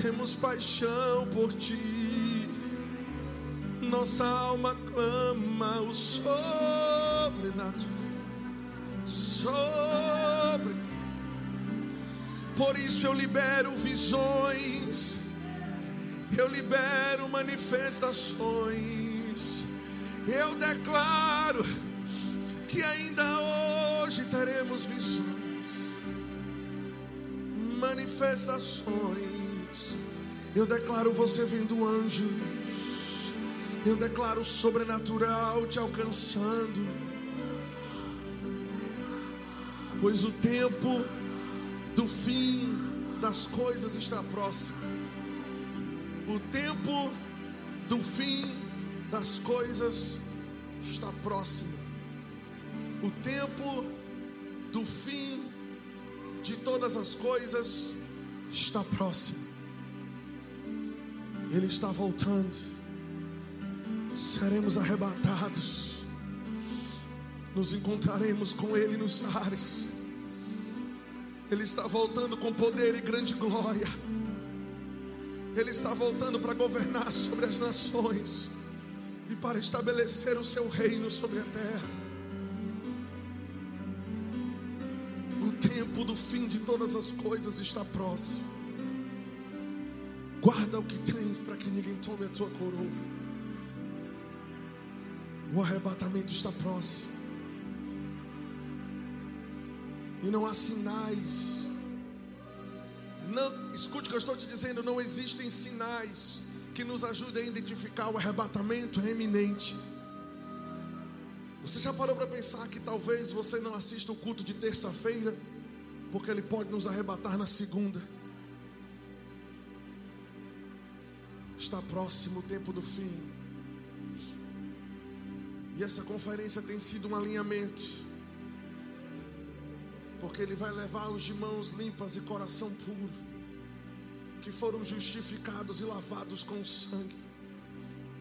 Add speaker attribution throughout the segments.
Speaker 1: temos paixão por ti. Nossa alma clama o sobrenatural. Sobre. Por isso eu libero visões. Eu libero manifestações. Eu declaro que ainda hoje teremos visões manifestações. Eu declaro você vendo anjos. Eu declaro sobrenatural te alcançando. Pois o tempo do fim das coisas está próximo. O tempo do fim das coisas está próximo. O tempo do fim de todas as coisas está próximo. Ele está voltando. Seremos arrebatados. Nos encontraremos com Ele nos ares. Ele está voltando com poder e grande glória. Ele está voltando para governar sobre as nações e para estabelecer o seu reino sobre a terra. tempo do fim de todas as coisas está próximo. Guarda o que tem para que ninguém tome a tua coroa. O arrebatamento está próximo. E não há sinais. Não, escute o que eu estou te dizendo, não existem sinais que nos ajudem a identificar o arrebatamento eminente. Você já parou para pensar que talvez você não assista o culto de terça-feira? porque Ele pode nos arrebatar na segunda. Está próximo o tempo do fim. E essa conferência tem sido um alinhamento. Porque Ele vai levar os de mãos limpas e coração puro, que foram justificados e lavados com sangue.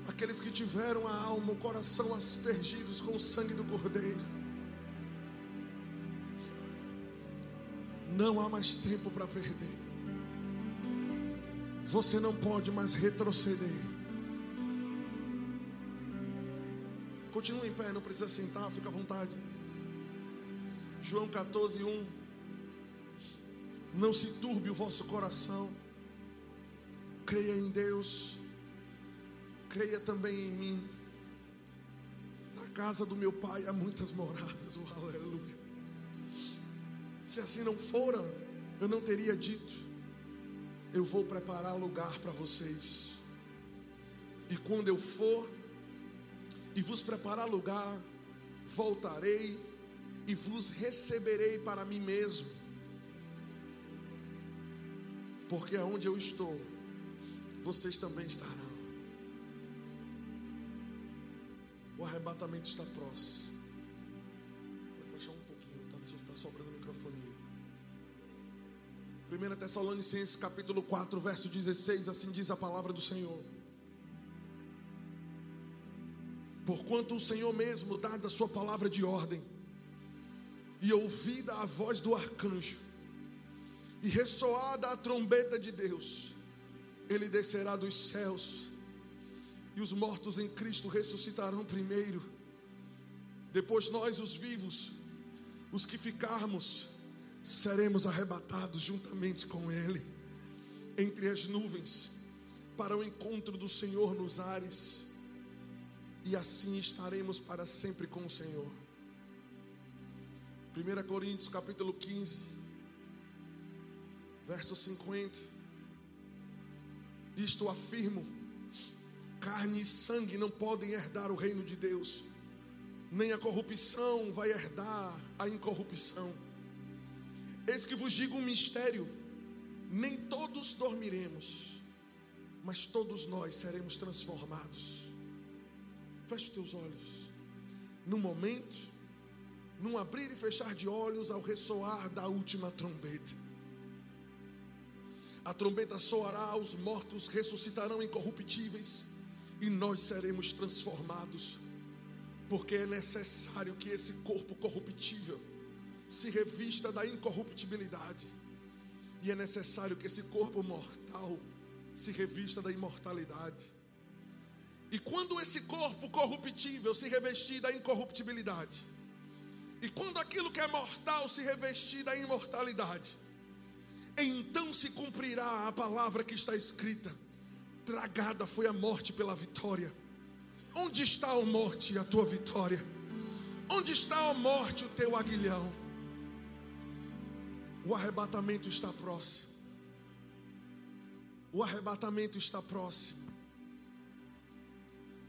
Speaker 1: Aqueles que tiveram a alma, o coração aspergidos com o sangue do Cordeiro Não há mais tempo para perder. Você não pode mais retroceder. Continue em pé, não precisa sentar, fica à vontade. João 14, 1. Não se turbe o vosso coração. Creia em Deus. Creia também em mim. Na casa do meu pai há muitas moradas. Oh, aleluia. Se assim não fora, eu não teria dito: Eu vou preparar lugar para vocês. E quando eu for e vos preparar lugar, voltarei e vos receberei para mim mesmo. Porque aonde eu estou, vocês também estarão. O arrebatamento está próximo. 1 Tessalonicenses capítulo 4, verso 16, assim diz a palavra do Senhor. Porquanto o Senhor mesmo, dada a sua palavra de ordem, e ouvida a voz do arcanjo, e ressoada a trombeta de Deus, ele descerá dos céus, e os mortos em Cristo ressuscitarão primeiro, depois nós, os vivos, os que ficarmos, seremos arrebatados juntamente com Ele, entre as nuvens, para o encontro do Senhor nos ares, e assim estaremos para sempre com o Senhor. 1 Coríntios capítulo 15, verso 50. Isto afirmo: carne e sangue não podem herdar o reino de Deus, nem a corrupção vai herdar a incorrupção. Eis que vos digo um mistério: nem todos dormiremos, mas todos nós seremos transformados. Feche os teus olhos. No momento, num abrir e fechar de olhos ao ressoar da última trombeta. A trombeta soará, os mortos ressuscitarão incorruptíveis e nós seremos transformados, porque é necessário que esse corpo corruptível se revista da incorruptibilidade. E é necessário que esse corpo mortal se revista da imortalidade. E quando esse corpo corruptível se revestir da incorruptibilidade, e quando aquilo que é mortal se revestir da imortalidade, então se cumprirá a palavra que está escrita: tragada foi a morte pela vitória. Onde está a morte, a tua vitória? Onde está a morte, o teu aguilhão? O arrebatamento está próximo. O arrebatamento está próximo.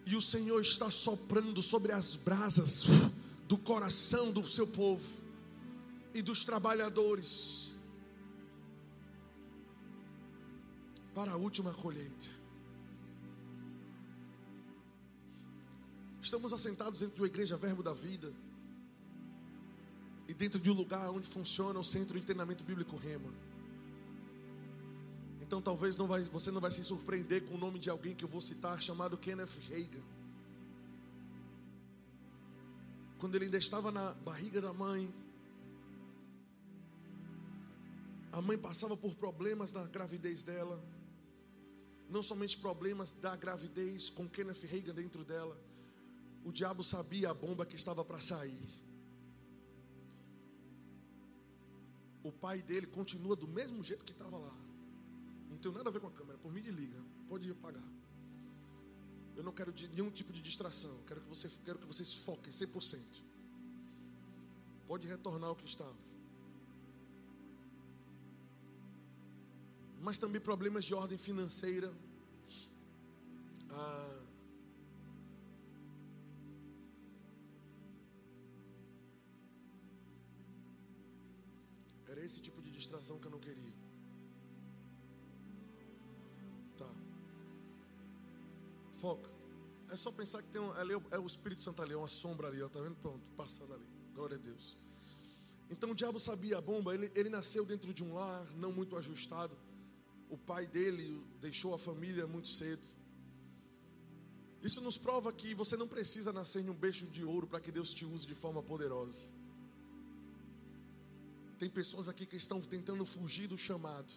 Speaker 1: E o Senhor está soprando sobre as brasas do coração do seu povo e dos trabalhadores para a última colheita. Estamos assentados dentro de uma igreja Verbo da Vida e dentro de um lugar onde funciona o centro de treinamento bíblico Rema. Então talvez não vai, você não vai se surpreender com o nome de alguém que eu vou citar, chamado Kenneth Reagan. Quando ele ainda estava na barriga da mãe, a mãe passava por problemas na gravidez dela. Não somente problemas da gravidez com Kenneth Reagan dentro dela. O diabo sabia a bomba que estava para sair. O pai dele continua do mesmo jeito que estava lá. Não tem nada a ver com a câmera. Por mim, desliga. Pode apagar. Eu não quero nenhum tipo de distração. Quero que você, quero que vocês foquem 100%. Pode retornar ao que estava. Mas também problemas de ordem financeira. Ah, que eu não queria. Foca. É só pensar que tem um, ali é o Espírito Santo ali, é uma sombra ali, ó, tá vendo? Pronto, passando ali. Glória a Deus. Então o diabo sabia a bomba, ele, ele nasceu dentro de um lar não muito ajustado. O pai dele deixou a família muito cedo. Isso nos prova que você não precisa nascer em um beijo de ouro para que Deus te use de forma poderosa. Tem pessoas aqui que estão tentando fugir do chamado,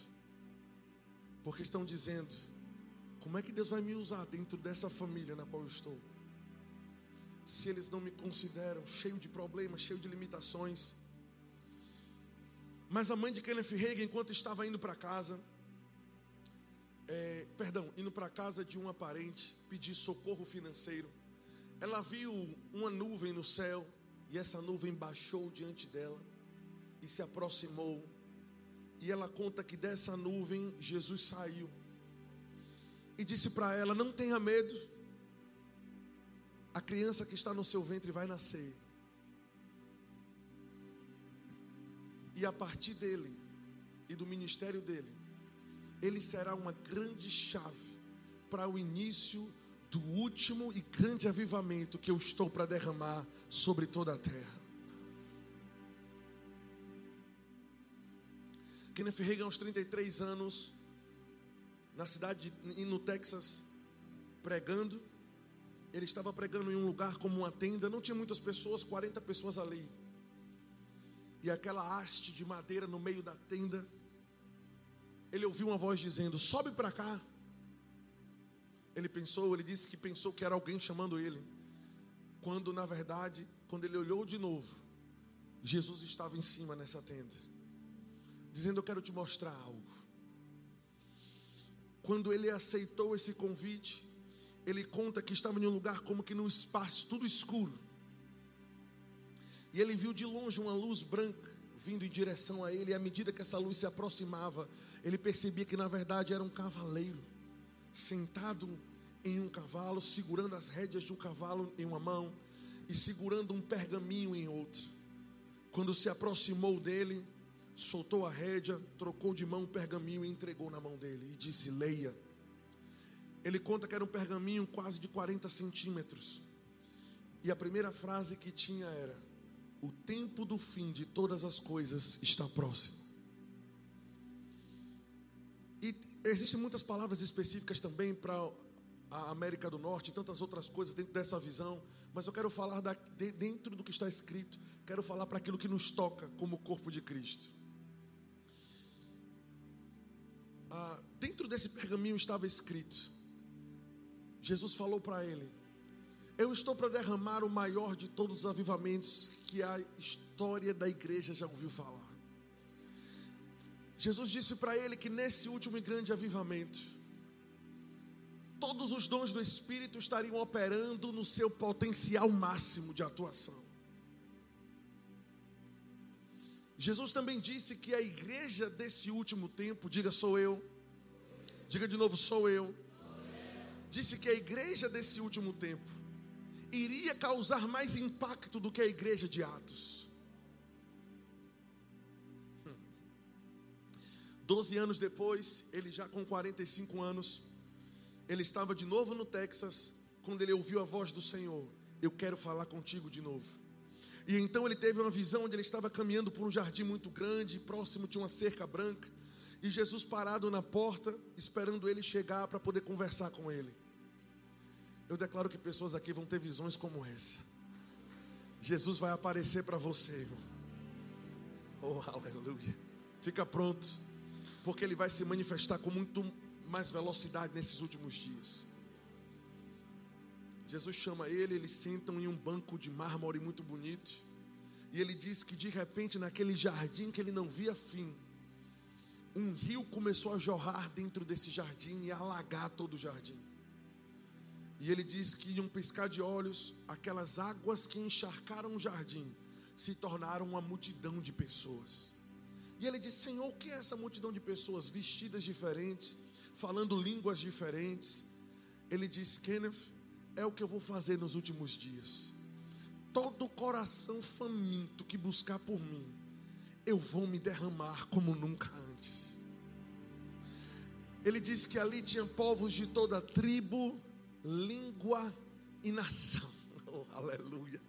Speaker 1: porque estão dizendo: como é que Deus vai me usar dentro dessa família na qual eu estou? Se eles não me consideram cheio de problemas, cheio de limitações. Mas a mãe de Kenneth Reagan, enquanto estava indo para casa, é, perdão, indo para casa de uma parente pedir socorro financeiro, ela viu uma nuvem no céu e essa nuvem baixou diante dela e se aproximou. E ela conta que dessa nuvem Jesus saiu e disse para ela: Não tenha medo, a criança que está no seu ventre vai nascer. E a partir dele e do ministério dele, ele será uma grande chave para o início do último e grande avivamento que eu estou para derramar sobre toda a terra. Kenneth Reagan, aos 33 anos, na cidade de, no Texas pregando. Ele estava pregando em um lugar como uma tenda, não tinha muitas pessoas, 40 pessoas ali. E aquela haste de madeira no meio da tenda, ele ouviu uma voz dizendo: "Sobe para cá". Ele pensou, ele disse que pensou que era alguém chamando ele. Quando na verdade, quando ele olhou de novo, Jesus estava em cima nessa tenda, dizendo: "Eu quero te mostrar algo". Quando ele aceitou esse convite, ele conta que estava em um lugar como que no espaço, tudo escuro. E ele viu de longe uma luz branca vindo em direção a ele, e à medida que essa luz se aproximava, ele percebia que na verdade era um cavaleiro, sentado em um cavalo, segurando as rédeas de um cavalo em uma mão e segurando um pergaminho em outra. Quando se aproximou dele, soltou a rédea, trocou de mão o pergaminho e entregou na mão dele e disse: Leia. Ele conta que era um pergaminho quase de 40 centímetros. E a primeira frase que tinha era: O tempo do fim de todas as coisas está próximo. E existem muitas palavras específicas também para a América do Norte e tantas outras coisas dentro dessa visão, mas eu quero falar da, dentro do que está escrito, quero falar para aquilo que nos toca como corpo de Cristo. Ah, dentro desse pergaminho estava escrito: Jesus falou para ele: Eu estou para derramar o maior de todos os avivamentos que a história da igreja já ouviu falar. Jesus disse para ele que nesse último e grande avivamento, todos os dons do Espírito estariam operando no seu potencial máximo de atuação. Jesus também disse que a igreja desse último tempo, diga sou eu, diga de novo sou eu, disse que a igreja desse último tempo iria causar mais impacto do que a igreja de Atos. Doze anos depois, ele já com 45 anos, ele estava de novo no Texas, quando ele ouviu a voz do Senhor: Eu quero falar contigo de novo. E então ele teve uma visão onde ele estava caminhando por um jardim muito grande, próximo de uma cerca branca, e Jesus parado na porta, esperando ele chegar para poder conversar com ele. Eu declaro que pessoas aqui vão ter visões como essa. Jesus vai aparecer para você. Oh, aleluia. Fica pronto, porque ele vai se manifestar com muito mais velocidade nesses últimos dias. Jesus chama ele, eles sentam em um banco de mármore muito bonito. E ele diz que de repente, naquele jardim que ele não via fim, um rio começou a jorrar dentro desse jardim e a alagar todo o jardim. E ele diz que em um piscar de olhos, aquelas águas que encharcaram o jardim se tornaram uma multidão de pessoas. E ele diz: Senhor, o que é essa multidão de pessoas vestidas diferentes, falando línguas diferentes? Ele diz: Kenneth, é o que eu vou fazer nos últimos dias. Todo coração faminto que buscar por mim, eu vou me derramar como nunca antes. Ele disse que ali tinha povos de toda tribo, língua e nação. Oh, aleluia.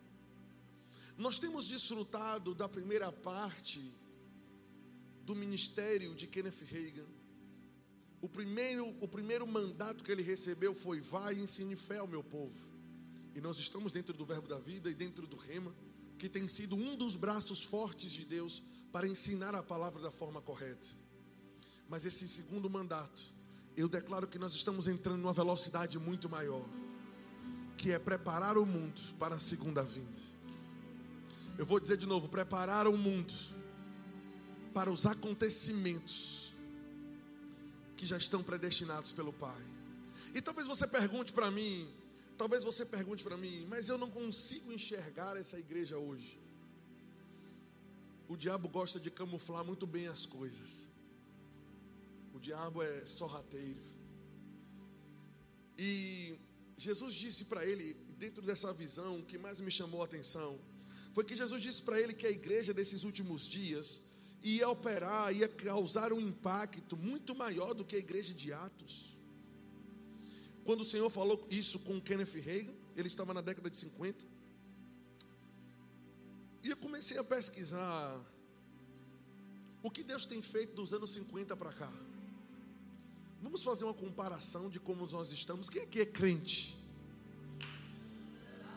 Speaker 1: Nós temos desfrutado da primeira parte do ministério de Kenneth Reagan o primeiro, o primeiro mandato que ele recebeu foi: vai e ensine fé ao meu povo. E nós estamos dentro do Verbo da Vida e dentro do Rema, que tem sido um dos braços fortes de Deus para ensinar a palavra da forma correta. Mas esse segundo mandato, eu declaro que nós estamos entrando numa velocidade muito maior, que é preparar o mundo para a segunda vinda. Eu vou dizer de novo: preparar o mundo para os acontecimentos que já estão predestinados pelo Pai. E talvez você pergunte para mim, talvez você pergunte para mim, mas eu não consigo enxergar essa igreja hoje. O diabo gosta de camuflar muito bem as coisas. O diabo é sorrateiro. E Jesus disse para ele, dentro dessa visão, o que mais me chamou a atenção, foi que Jesus disse para ele que a igreja desses últimos dias ia operar, ia causar um impacto muito maior do que a igreja de Atos. Quando o Senhor falou isso com Kenneth Reagan, ele estava na década de 50. E eu comecei a pesquisar o que Deus tem feito dos anos 50 para cá. Vamos fazer uma comparação de como nós estamos. Quem aqui é crente?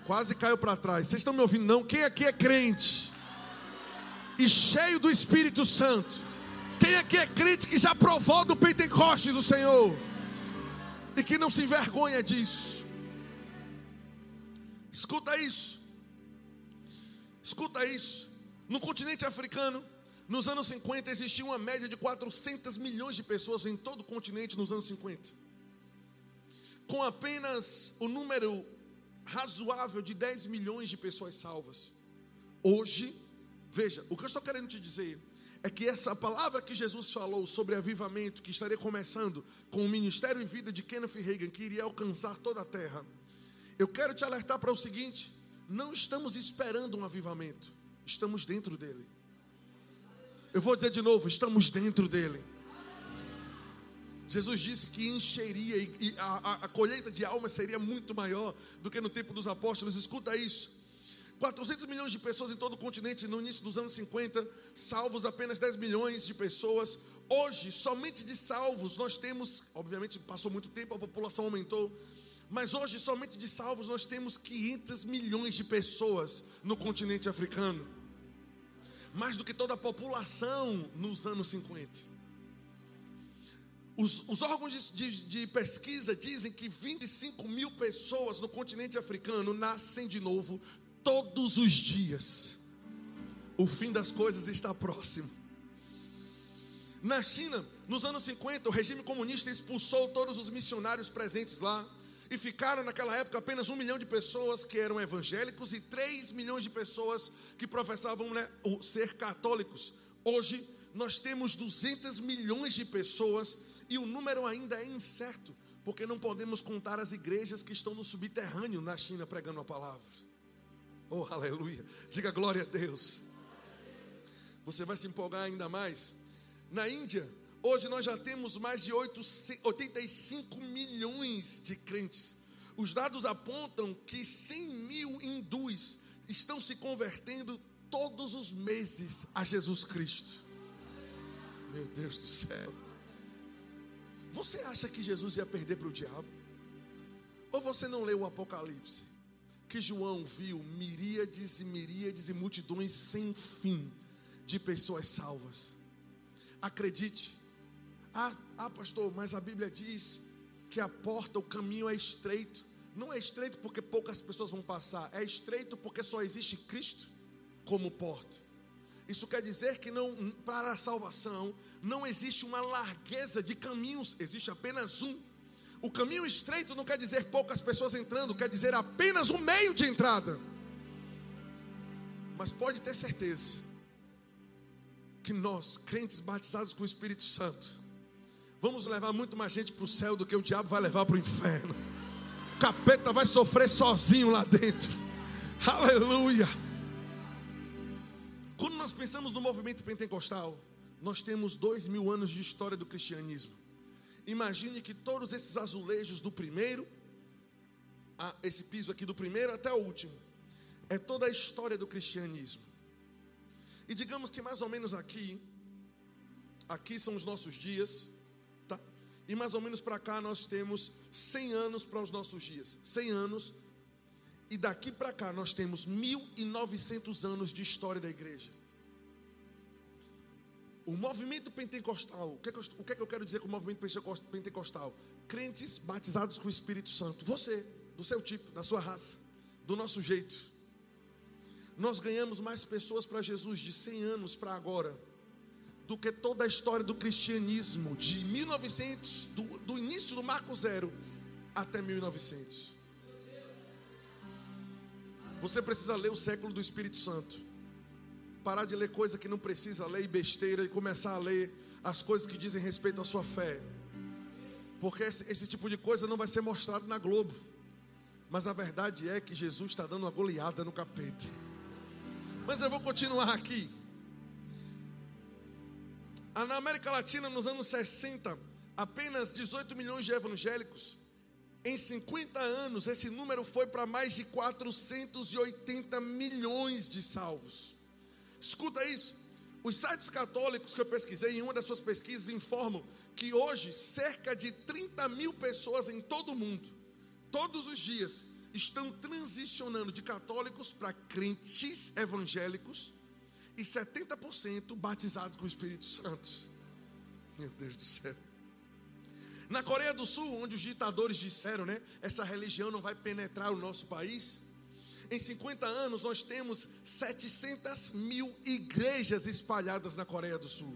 Speaker 1: Quase caiu para trás. Vocês estão me ouvindo? Não. Quem aqui é crente? E cheio do Espírito Santo. Quem aqui é crente que já provou do Pentecostes do Senhor e que não se envergonha disso? Escuta isso. Escuta isso. No continente africano, nos anos 50 existia uma média de 400 milhões de pessoas em todo o continente nos anos 50. Com apenas o número razoável de 10 milhões de pessoas salvas. Hoje, Veja, o que eu estou querendo te dizer é que essa palavra que Jesus falou sobre avivamento, que estaria começando com o ministério e vida de Kenneth Reagan, que iria alcançar toda a terra, eu quero te alertar para o seguinte: não estamos esperando um avivamento, estamos dentro dele. Eu vou dizer de novo: estamos dentro dele. Jesus disse que encheria e a, a, a colheita de almas seria muito maior do que no tempo dos apóstolos. Escuta isso. 400 milhões de pessoas em todo o continente no início dos anos 50, salvos apenas 10 milhões de pessoas. Hoje, somente de salvos, nós temos, obviamente passou muito tempo, a população aumentou, mas hoje, somente de salvos, nós temos 500 milhões de pessoas no continente africano. Mais do que toda a população nos anos 50. Os, os órgãos de, de, de, pesquisa dizem que 25 mil pessoas no continente africano nascem de novo todos os dias. O fim das coisas está próximo. Na China, nos anos 50, o regime comunista expulsou todos os missionários presentes lá. E ficaram naquela época apenas um milhão de pessoas que eram evangélicos e três milhões de pessoas que professavam né, ser católicos. Hoje, nós temos 200 milhões de pessoas e o número ainda é incerto, porque não podemos contar as igrejas que estão no subterrâneo na China pregando a palavra. Oh, aleluia! Diga glória a Deus. Você vai se empolgar ainda mais. Na Índia, hoje nós já temos mais de 85 milhões de crentes. Os dados apontam que 100 mil hindus estão se convertendo todos os meses a Jesus Cristo. Meu Deus do céu. Você acha que Jesus ia perder para o diabo? Ou você não leu o Apocalipse? Que João viu miríades e miríades e multidões sem fim de pessoas salvas. Acredite. Ah, ah, pastor, mas a Bíblia diz que a porta, o caminho é estreito. Não é estreito porque poucas pessoas vão passar, é estreito porque só existe Cristo como porta. Isso quer dizer que não para a salvação não existe uma largueza de caminhos, existe apenas um. O caminho estreito não quer dizer poucas pessoas entrando, quer dizer apenas um meio de entrada. Mas pode ter certeza que nós, crentes batizados com o Espírito Santo, vamos levar muito mais gente para o céu do que o diabo vai levar para o inferno. O capeta vai sofrer sozinho lá dentro. Aleluia. Quando nós pensamos no movimento pentecostal, nós temos dois mil anos de história do cristianismo. Imagine que todos esses azulejos do primeiro, esse piso aqui do primeiro até o último, é toda a história do cristianismo. E digamos que mais ou menos aqui, aqui são os nossos dias, tá? E mais ou menos para cá nós temos 100 anos para os nossos dias. 100 anos e daqui para cá nós temos 1900 anos de história da igreja. O movimento pentecostal, o que, é que eu, o que, é que eu quero dizer com o movimento pentecostal? Crentes batizados com o Espírito Santo. Você, do seu tipo, da sua raça, do nosso jeito. Nós ganhamos mais pessoas para Jesus de 100 anos para agora do que toda a história do cristianismo, de 1900, do, do início do Marco Zero até 1900. Você precisa ler o século do Espírito Santo. Parar de ler coisa que não precisa ler e besteira e começar a ler as coisas que dizem respeito à sua fé. Porque esse, esse tipo de coisa não vai ser mostrado na Globo. Mas a verdade é que Jesus está dando uma goleada no capeta. Mas eu vou continuar aqui. Na América Latina, nos anos 60, apenas 18 milhões de evangélicos em 50 anos, esse número foi para mais de 480 milhões de salvos. Escuta isso. Os sites católicos que eu pesquisei, em uma das suas pesquisas, informam que hoje cerca de 30 mil pessoas em todo o mundo, todos os dias, estão transicionando de católicos para crentes evangélicos e 70% batizados com o Espírito Santo. Meu Deus do céu. Na Coreia do Sul, onde os ditadores disseram, né, essa religião não vai penetrar o nosso país, em 50 anos nós temos 700 mil igrejas espalhadas na Coreia do Sul.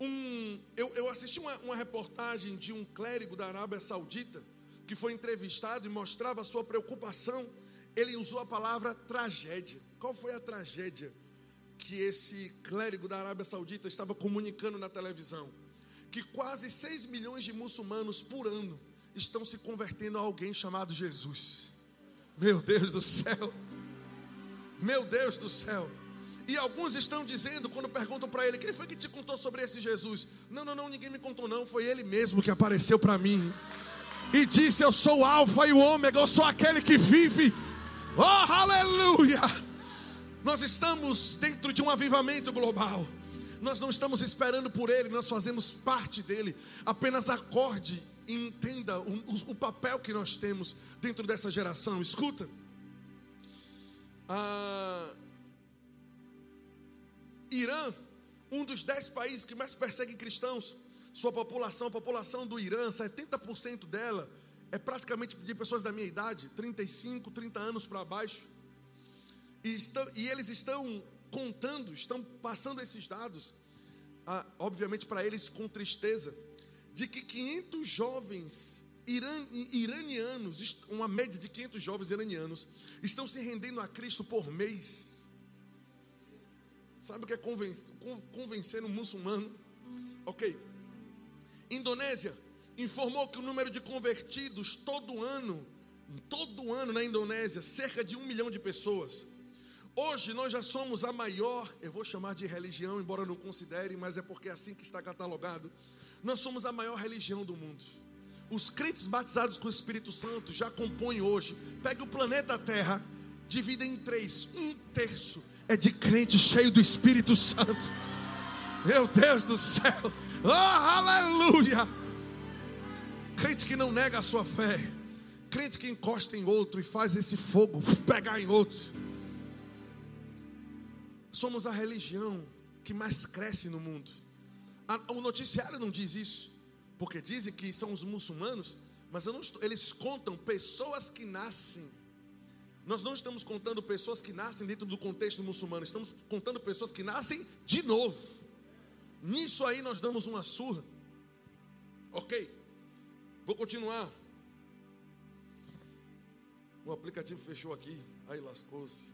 Speaker 1: Um, eu, eu, assisti uma, uma reportagem de um clérigo da Arábia Saudita que foi entrevistado e mostrava sua preocupação. Ele usou a palavra tragédia. Qual foi a tragédia que esse clérigo da Arábia Saudita estava comunicando na televisão? que quase 6 milhões de muçulmanos por ano estão se convertendo a alguém chamado Jesus. Meu Deus do céu. Meu Deus do céu. E alguns estão dizendo, quando perguntam para ele, quem foi que te contou sobre esse Jesus? Não, não, não, ninguém me contou, não. Foi ele mesmo que apareceu para mim. E disse: Eu sou o Alfa e o Ômega, eu sou aquele que vive. Oh, aleluia! Nós estamos dentro de um avivamento global. Nós não estamos esperando por Ele, nós fazemos parte dele. Apenas acorde entenda o, o, o papel que nós temos dentro dessa geração. Escuta. Ah, Irã, Um dos dez países que mais perseguem cristãos, sua população, a população do Irã, 70% dela é praticamente de pessoas da minha idade, 35, 30 anos para baixo. E, estão, e eles estão contando, estão passando esses dados, ah, obviamente para eles com tristeza, de que 500 jovens iran, iranianos, uma média de 500 jovens iranianos, estão se rendendo a Cristo por mês. Sabe o que é convencer um muçulmano? Ok. Indonésia informou que o número de convertidos todo ano, todo ano na Indonésia, cerca de um milhão de pessoas. Hoje nós já somos a maior, eu vou chamar de religião, embora não considere, mas é porque é assim que está catalogado. Nós somos a maior religião do mundo. Os crentes batizados com o Espírito Santo já compõem hoje. Pega o planeta Terra, divida em três. Um terço é de crente cheio do Espírito Santo. Meu Deus do céu. Oh, aleluia! Crente que não nega a sua fé. Crente que encosta em outro e faz esse fogo pegar em outro. Somos a religião que mais cresce no mundo. O noticiário não diz isso, porque dizem que são os muçulmanos, mas estou, eles contam pessoas que nascem. Nós não estamos contando pessoas que nascem dentro do contexto muçulmano, estamos contando pessoas que nascem de novo. Nisso aí nós damos uma surra. Ok, vou continuar. O aplicativo fechou aqui, aí lascou-se.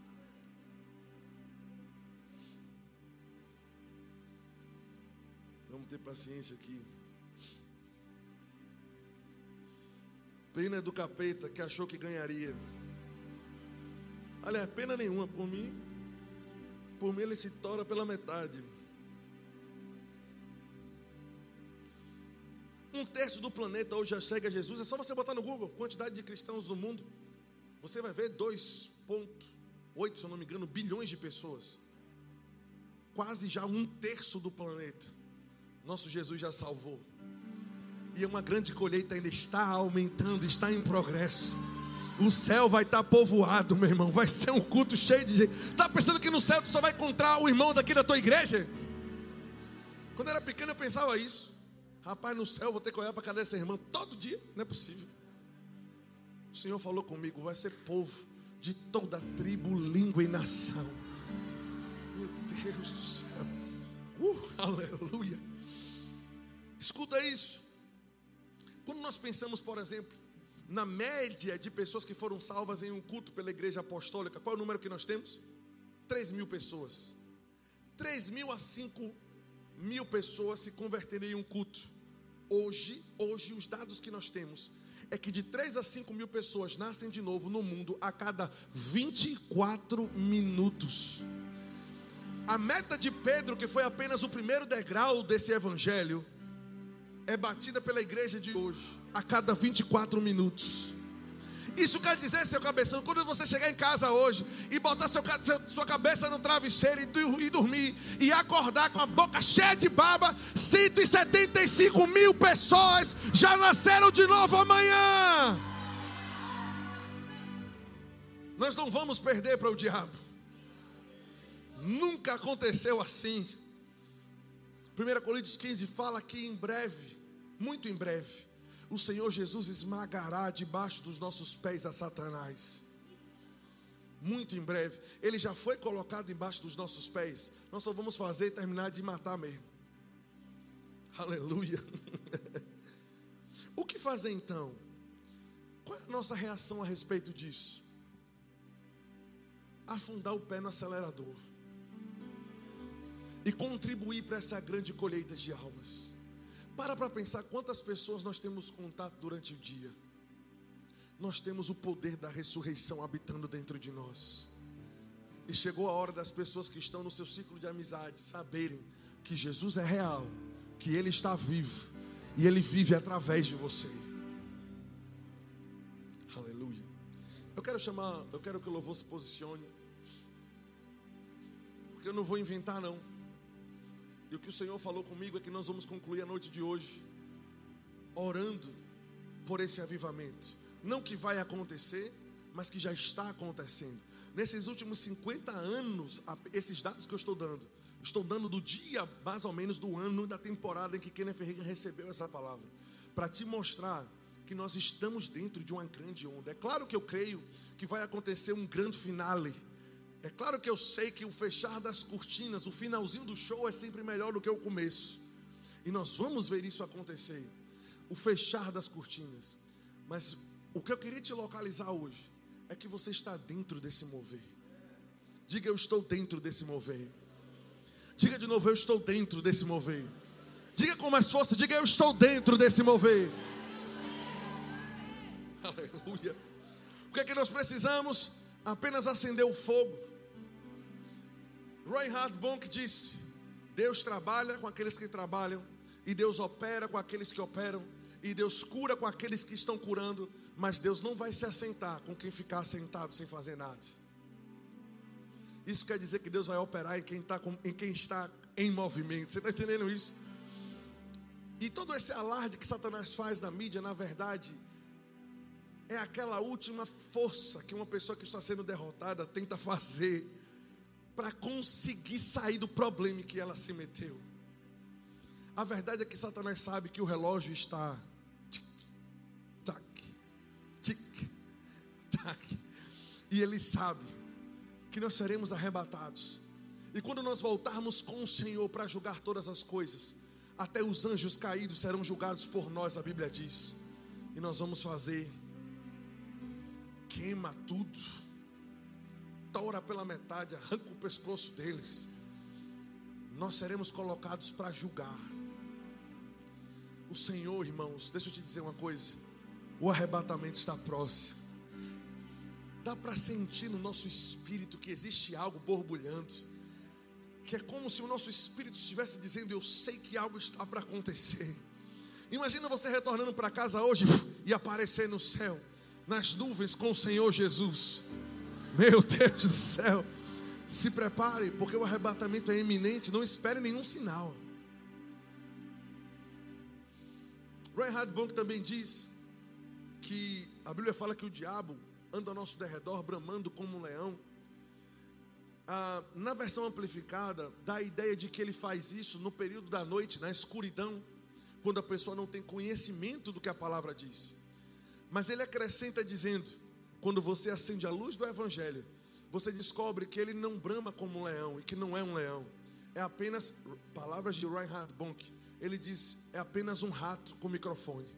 Speaker 1: Vamos ter paciência aqui. Pena do capeta que achou que ganharia. Aliás, pena nenhuma por mim. Por mim ele se tora pela metade. Um terço do planeta hoje já segue a Jesus. É só você botar no Google quantidade de cristãos no mundo. Você vai ver 2,8, se eu não me engano, bilhões de pessoas. Quase já um terço do planeta. Nosso Jesus já salvou. E uma grande colheita ainda está aumentando, está em progresso. O céu vai estar povoado, meu irmão. Vai ser um culto cheio de gente. Está pensando que no céu tu só vai encontrar o irmão daqui da tua igreja? Quando eu era pequeno eu pensava isso. Rapaz, no céu eu vou ter que olhar para cada essa irmã todo dia. Não é possível. O Senhor falou comigo: vai ser povo de toda tribo, língua e nação. Meu Deus do céu. Uh, aleluia. Escuta isso. Quando nós pensamos, por exemplo, na média de pessoas que foram salvas em um culto pela igreja apostólica, qual é o número que nós temos? 3 mil pessoas. 3 mil a 5 mil pessoas se converterem em um culto. Hoje, hoje, os dados que nós temos é que de 3 a 5 mil pessoas nascem de novo no mundo a cada 24 minutos. A meta de Pedro, que foi apenas o primeiro degrau desse evangelho, é batida pela igreja de hoje a cada 24 minutos. Isso quer dizer, seu cabeção, quando você chegar em casa hoje e botar seu, sua cabeça no travesseiro e, e dormir e acordar com a boca cheia de baba, 175 mil pessoas já nasceram de novo amanhã. Nós não vamos perder para o diabo. Nunca aconteceu assim. 1 Coríntios 15 fala que em breve, muito em breve, o Senhor Jesus esmagará debaixo dos nossos pés a Satanás. Muito em breve, ele já foi colocado embaixo dos nossos pés. Nós só vamos fazer e terminar de matar mesmo. Aleluia. o que fazer então? Qual é a nossa reação a respeito disso? Afundar o pé no acelerador e contribuir para essa grande colheita de almas. Para para pensar quantas pessoas nós temos contato durante o dia. Nós temos o poder da ressurreição habitando dentro de nós. E chegou a hora das pessoas que estão no seu ciclo de amizade saberem que Jesus é real, que Ele está vivo e Ele vive através de você. Aleluia. Eu quero chamar, eu quero que o louvor se posicione, porque eu não vou inventar não. E o que o Senhor falou comigo é que nós vamos concluir a noite de hoje orando por esse avivamento. Não que vai acontecer, mas que já está acontecendo. Nesses últimos 50 anos, esses dados que eu estou dando Estou dando do dia, mais ou menos, do ano da temporada em que Kenneth Reagan recebeu essa palavra. Para te mostrar que nós estamos dentro de uma grande onda. É claro que eu creio que vai acontecer um grande finale. É claro que eu sei que o fechar das cortinas, o finalzinho do show é sempre melhor do que o começo. E nós vamos ver isso acontecer. O fechar das cortinas. Mas o que eu queria te localizar hoje é que você está dentro desse mover. Diga, eu estou dentro desse mover. Diga de novo, eu estou dentro desse mover. Diga com mais força, diga, eu estou dentro desse mover. Aleluia. O que é que nós precisamos? Apenas acender o fogo. Reinhard Bonk disse: Deus trabalha com aqueles que trabalham, e Deus opera com aqueles que operam, e Deus cura com aqueles que estão curando, mas Deus não vai se assentar com quem ficar sentado sem fazer nada. Isso quer dizer que Deus vai operar em quem, tá com, em, quem está em movimento. Você está entendendo isso? E todo esse alarde que Satanás faz na mídia, na verdade, é aquela última força que uma pessoa que está sendo derrotada tenta fazer para conseguir sair do problema em que ela se meteu. A verdade é que Satanás sabe que o relógio está tic, tac, tic, tac, e ele sabe que nós seremos arrebatados. E quando nós voltarmos com o Senhor para julgar todas as coisas, até os anjos caídos serão julgados por nós, a Bíblia diz. E nós vamos fazer queima tudo, tora pela metade, arranca o pescoço deles. Nós seremos colocados para julgar. O Senhor, irmãos, deixa eu te dizer uma coisa: o arrebatamento está próximo. Dá para sentir no nosso espírito que existe algo borbulhando, que é como se o nosso espírito estivesse dizendo: Eu sei que algo está para acontecer. Imagina você retornando para casa hoje e aparecer no céu nas nuvens com o Senhor Jesus. Meu Deus do céu. Se prepare, porque o arrebatamento é iminente. Não espere nenhum sinal. Reinhard Bonk também diz que a Bíblia fala que o diabo anda ao nosso derredor, bramando como um leão. Ah, na versão amplificada, dá a ideia de que ele faz isso no período da noite, na escuridão, quando a pessoa não tem conhecimento do que a palavra diz. Mas ele acrescenta dizendo: quando você acende a luz do Evangelho, você descobre que ele não brama como um leão e que não é um leão. É apenas, palavras de Reinhard Bonk, ele diz: é apenas um rato com microfone.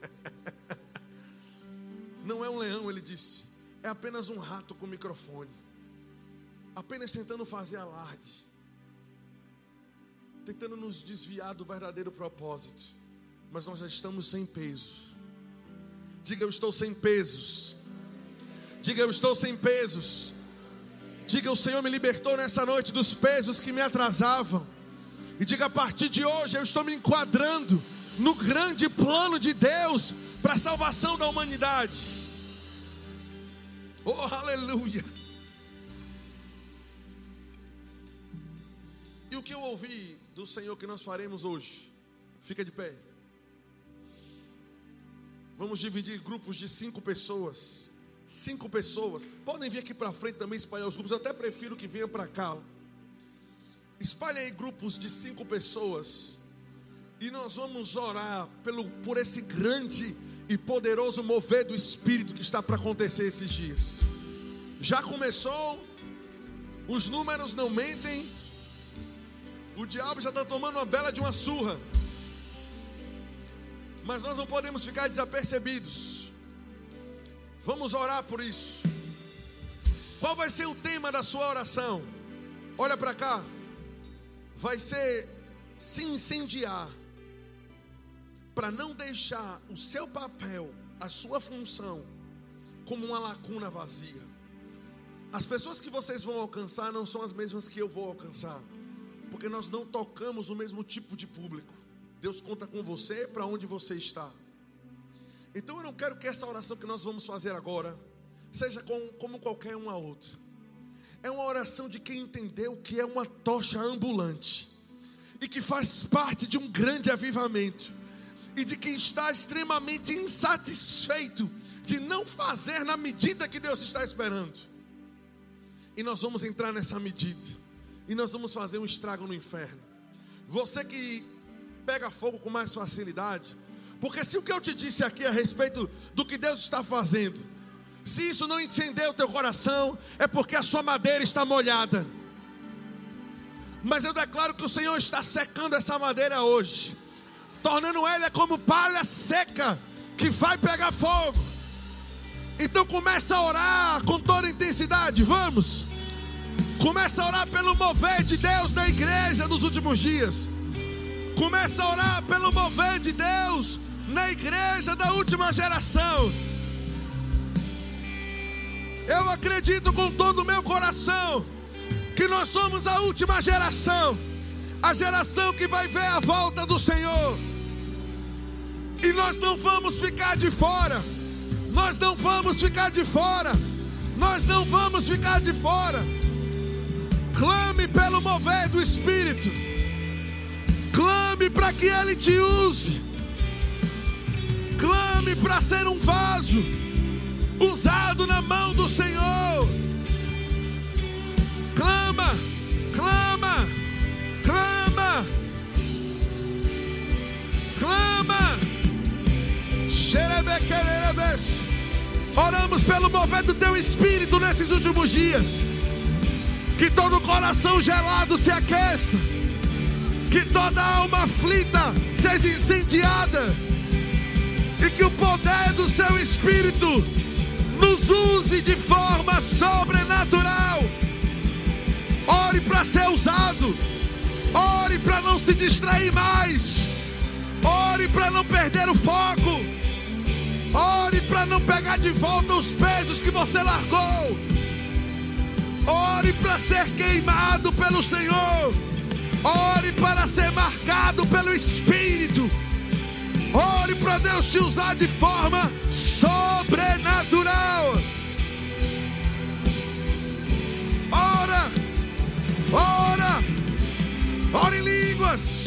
Speaker 1: não é um leão, ele disse, é apenas um rato com microfone, apenas tentando fazer alarde, tentando nos desviar do verdadeiro propósito mas nós já estamos sem peso. Diga, eu estou sem pesos. Diga, eu estou sem pesos. Diga, o Senhor me libertou nessa noite dos pesos que me atrasavam. E diga, a partir de hoje eu estou me enquadrando no grande plano de Deus para a salvação da humanidade. Oh, aleluia. E o que eu ouvi do Senhor que nós faremos hoje? Fica de pé. Vamos dividir grupos de cinco pessoas. Cinco pessoas. Podem vir aqui para frente também espalhar os grupos. Eu até prefiro que venha para cá. Espalhe aí grupos de cinco pessoas. E nós vamos orar pelo, por esse grande e poderoso mover do Espírito que está para acontecer esses dias. Já começou. Os números não mentem. O diabo já está tomando uma bela de uma surra mas nós não podemos ficar desapercebidos. Vamos orar por isso. Qual vai ser o tema da sua oração? Olha para cá. Vai ser se incendiar para não deixar o seu papel, a sua função, como uma lacuna vazia. As pessoas que vocês vão alcançar não são as mesmas que eu vou alcançar, porque nós não tocamos o mesmo tipo de público. Deus conta com você para onde você está. Então eu não quero que essa oração que nós vamos fazer agora seja com, como qualquer uma outra. É uma oração de quem entendeu que é uma tocha ambulante e que faz parte de um grande avivamento e de quem está extremamente insatisfeito de não fazer na medida que Deus está esperando. E nós vamos entrar nessa medida. e nós vamos fazer um estrago no inferno. Você que pega fogo com mais facilidade, porque se o que eu te disse aqui a respeito do que Deus está fazendo, se isso não incender o teu coração, é porque a sua madeira está molhada. Mas eu declaro que o Senhor está secando essa madeira hoje, tornando ela como palha seca que vai pegar fogo. Então começa a orar com toda intensidade, vamos. Começa a orar pelo mover de Deus na igreja nos últimos dias. Começa a orar pelo mover de Deus na igreja da última geração. Eu acredito com todo o meu coração que nós somos a última geração, a geração que vai ver a volta do Senhor. E nós não vamos ficar de fora. Nós não vamos ficar de fora. Nós não vamos ficar de fora. Clame pelo mover do Espírito. Clame para que Ele te use. Clame para ser um vaso usado na mão do Senhor. Clama, clama, clama, clama. Oramos pelo mover do teu espírito nesses últimos dias. Que todo coração gelado se aqueça. Que toda alma aflita seja incendiada e que o poder do seu Espírito nos use de forma sobrenatural. Ore para ser usado, ore para não se distrair mais, ore para não perder o foco, ore para não pegar de volta os pesos que você largou, ore para ser queimado pelo Senhor, ore para ser marcado pelo Espírito. Ore para Deus te usar de forma sobrenatural. Ora, ora, ora em línguas.